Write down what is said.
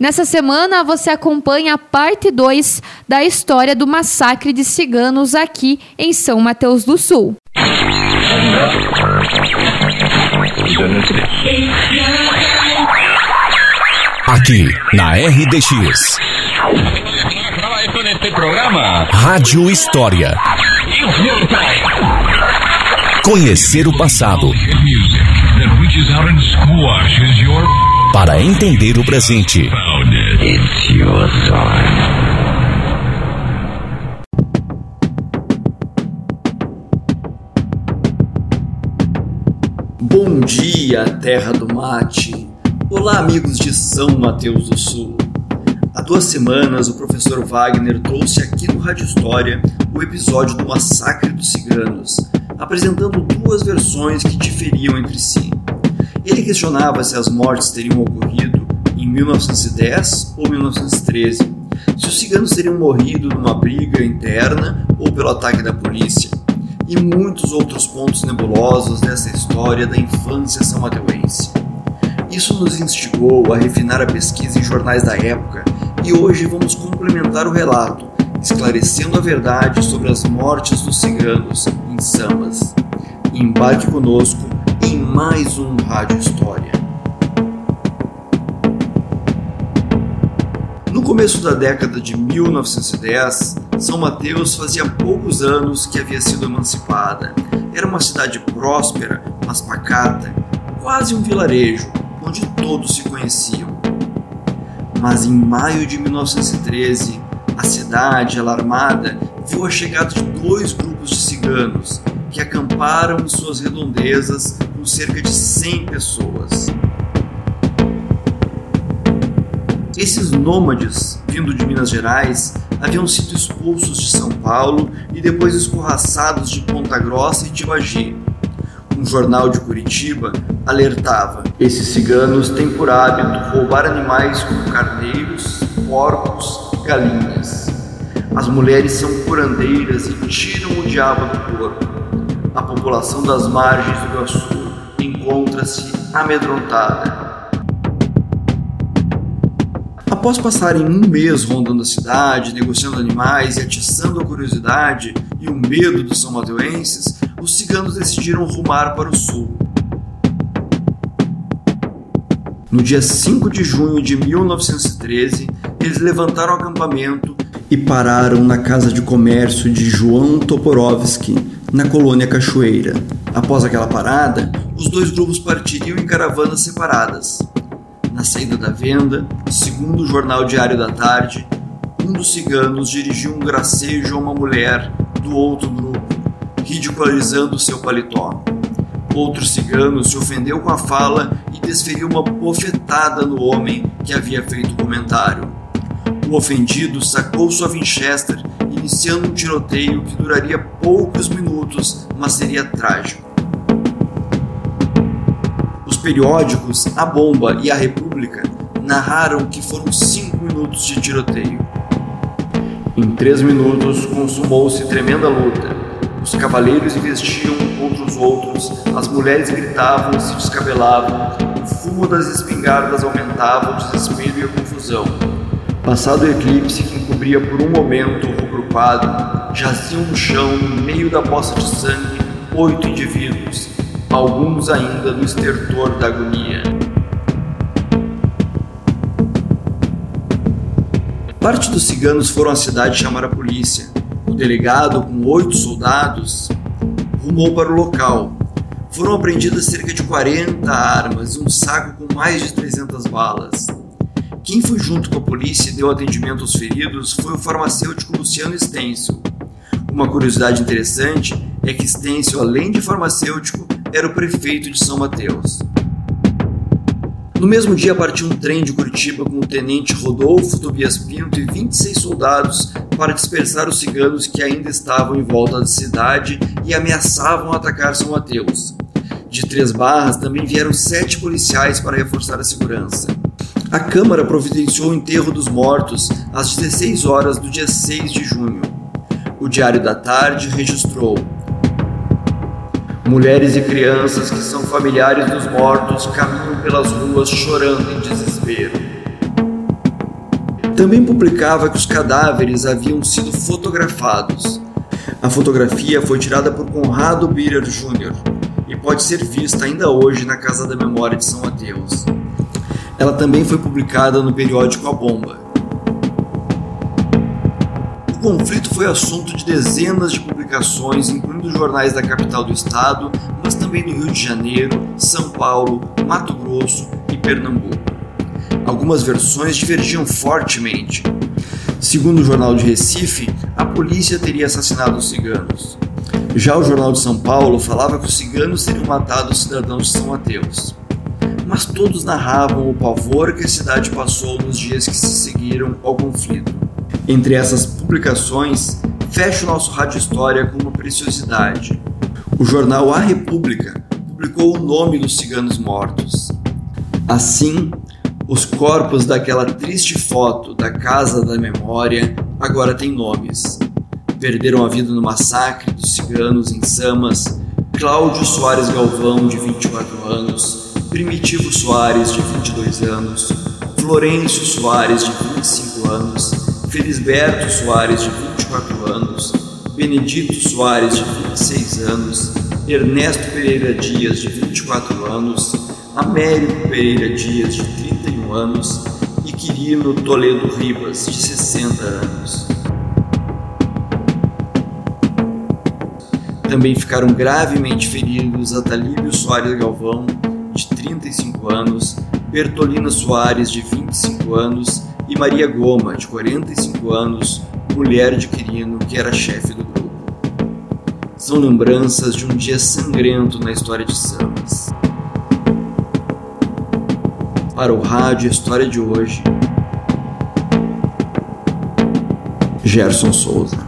Nessa semana você acompanha a parte 2 da história do massacre de ciganos aqui em São Mateus do Sul. Aqui na RDX. Rádio História. Conhecer o passado. Para entender o presente. Bom dia, terra do mate. Olá, amigos de São Mateus do Sul. Há duas semanas, o professor Wagner trouxe aqui no Rádio História o episódio do Massacre dos Ciganos, apresentando duas versões que diferiam entre si. Ele questionava se as mortes teriam ocorrido em 1910 ou 1913, se os ciganos teriam morrido numa briga interna ou pelo ataque da polícia, e muitos outros pontos nebulosos dessa história da infância são-mateuense. Isso nos instigou a refinar a pesquisa em jornais da época e hoje vamos complementar o relato, esclarecendo a verdade sobre as mortes dos ciganos em Samas. Embarque conosco mais um Rádio História. No começo da década de 1910, São Mateus fazia poucos anos que havia sido emancipada. Era uma cidade próspera, mas pacata, quase um vilarejo, onde todos se conheciam. Mas em maio de 1913, a cidade, alarmada, viu a chegada de dois grupos de ciganos que acamparam em suas redondezas com cerca de 100 pessoas. Esses nômades, vindo de Minas Gerais, haviam sido expulsos de São Paulo e depois escorraçados de Ponta Grossa e Tibagi. Um jornal de Curitiba alertava: esses ciganos têm por hábito roubar animais como carneiros, porcos e galinhas. As mulheres são curandeiras e tiram o diabo do corpo. A população das margens do Iguaçu encontra-se amedrontada. Após passarem um mês rondando a cidade, negociando animais e atiçando a curiosidade e o medo dos são mateuenses, os ciganos decidiram rumar para o sul. No dia 5 de junho de 1913, eles levantaram acampamento e pararam na casa de comércio de João Toporovsky, na colônia Cachoeira. Após aquela parada, os dois grupos partiriam em caravanas separadas. Na saída da venda, segundo o jornal Diário da Tarde, um dos ciganos dirigiu um gracejo a uma mulher do outro grupo, ridicularizando seu paletó. Outro cigano se ofendeu com a fala e desferiu uma bofetada no homem que havia feito o comentário. O ofendido sacou sua Winchester, iniciando um tiroteio que duraria poucos minutos, mas seria trágico periódicos A Bomba e A República narraram que foram cinco minutos de tiroteio. Em três minutos consumou-se tremenda luta. Os cavaleiros investiam contra os outros, as mulheres gritavam e se descabelavam, o fumo das espingardas aumentava o desespero e a confusão. Passado o eclipse que encobria por um momento o rubro quadro, jaziam no chão, no meio da poça de sangue, oito indivíduos, alguns ainda no estertor da agonia. Parte dos ciganos foram à cidade chamar a polícia. O delegado, com oito soldados, rumou para o local. Foram apreendidas cerca de 40 armas e um saco com mais de 300 balas. Quem foi junto com a polícia e deu atendimento aos feridos foi o farmacêutico Luciano Stencil. Uma curiosidade interessante é que Stencil, além de farmacêutico, era o prefeito de São Mateus. No mesmo dia partiu um trem de Curitiba com o tenente Rodolfo Tobias Pinto e 26 soldados para dispersar os ciganos que ainda estavam em volta da cidade e ameaçavam atacar São Mateus. De Três Barras também vieram sete policiais para reforçar a segurança. A Câmara providenciou o enterro dos mortos às 16 horas do dia 6 de junho. O Diário da Tarde registrou Mulheres e crianças que são familiares dos mortos caminham pelas ruas chorando em desespero. Também publicava que os cadáveres haviam sido fotografados. A fotografia foi tirada por Conrado Birer Jr. e pode ser vista ainda hoje na Casa da Memória de São Mateus. Ela também foi publicada no periódico A Bomba. O conflito foi assunto de dezenas de publicações, incluindo jornais da capital do estado, mas também no Rio de Janeiro, São Paulo, Mato Grosso e Pernambuco. Algumas versões divergiam fortemente. Segundo o jornal de Recife, a polícia teria assassinado os ciganos. Já o jornal de São Paulo falava que os ciganos teriam matado os cidadãos de São Mateus. Mas todos narravam o pavor que a cidade passou nos dias que se seguiram ao conflito. Entre essas publicações, fecha o nosso Rádio História com uma preciosidade. O jornal A República publicou o nome dos ciganos mortos. Assim, os corpos daquela triste foto da Casa da Memória agora têm nomes. Perderam a vida no massacre dos ciganos em Samas Cláudio Soares Galvão, de 24 anos, Primitivo Soares, de 22 anos, Florencio Soares, de 25 anos, Felisberto Soares, de 24 anos, Benedito Soares, de 26 anos, Ernesto Pereira Dias, de 24 anos, Américo Pereira Dias, de 31 anos, e Quirino Toledo Ribas, de 60 anos. Também ficaram gravemente feridos Atalíbio Soares Galvão, de 35 anos, Bertolina Soares, de 25 anos, e Maria Goma, de 45 anos, mulher de Quirino, que era chefe do grupo. São lembranças de um dia sangrento na história de Samas. Para o rádio História de hoje, Gerson Souza.